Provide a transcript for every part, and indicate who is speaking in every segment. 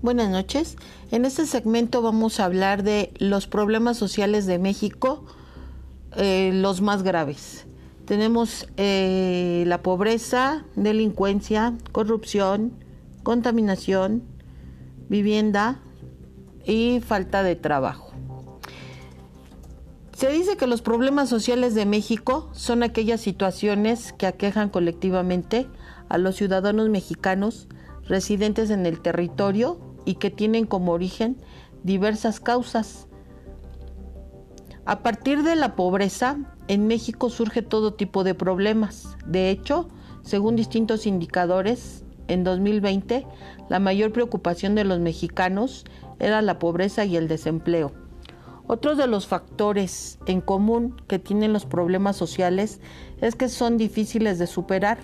Speaker 1: Buenas noches. En este segmento vamos a hablar de los problemas sociales de México, eh, los más graves. Tenemos eh, la pobreza, delincuencia, corrupción, contaminación, vivienda y falta de trabajo. Se dice que los problemas sociales de México son aquellas situaciones que aquejan colectivamente a los ciudadanos mexicanos residentes en el territorio y que tienen como origen diversas causas. A partir de la pobreza, en México surge todo tipo de problemas. De hecho, según distintos indicadores, en 2020 la mayor preocupación de los mexicanos era la pobreza y el desempleo. Otros de los factores en común que tienen los problemas sociales es que son difíciles de superar.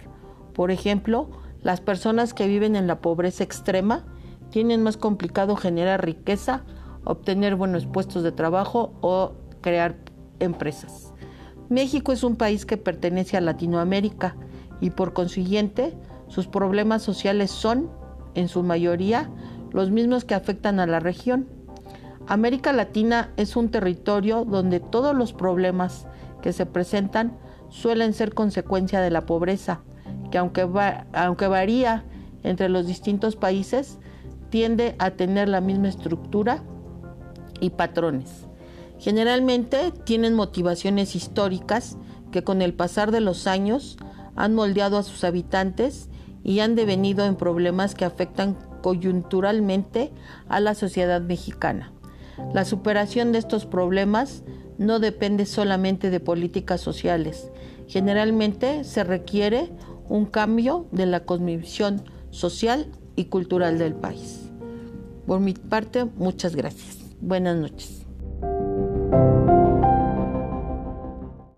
Speaker 1: Por ejemplo, las personas que viven en la pobreza extrema tienen más complicado generar riqueza, obtener buenos puestos de trabajo o crear empresas. México es un país que pertenece a Latinoamérica y por consiguiente sus problemas sociales son, en su mayoría, los mismos que afectan a la región. América Latina es un territorio donde todos los problemas que se presentan suelen ser consecuencia de la pobreza, que aunque, aunque varía entre los distintos países, tiende a tener la misma estructura y patrones. Generalmente tienen motivaciones históricas que con el pasar de los años han moldeado a sus habitantes y han devenido en problemas que afectan coyunturalmente a la sociedad mexicana. La superación de estos problemas no depende solamente de políticas sociales. Generalmente se requiere un cambio de la cosmovisión social y cultural del país. Por mi parte, muchas gracias. Buenas noches.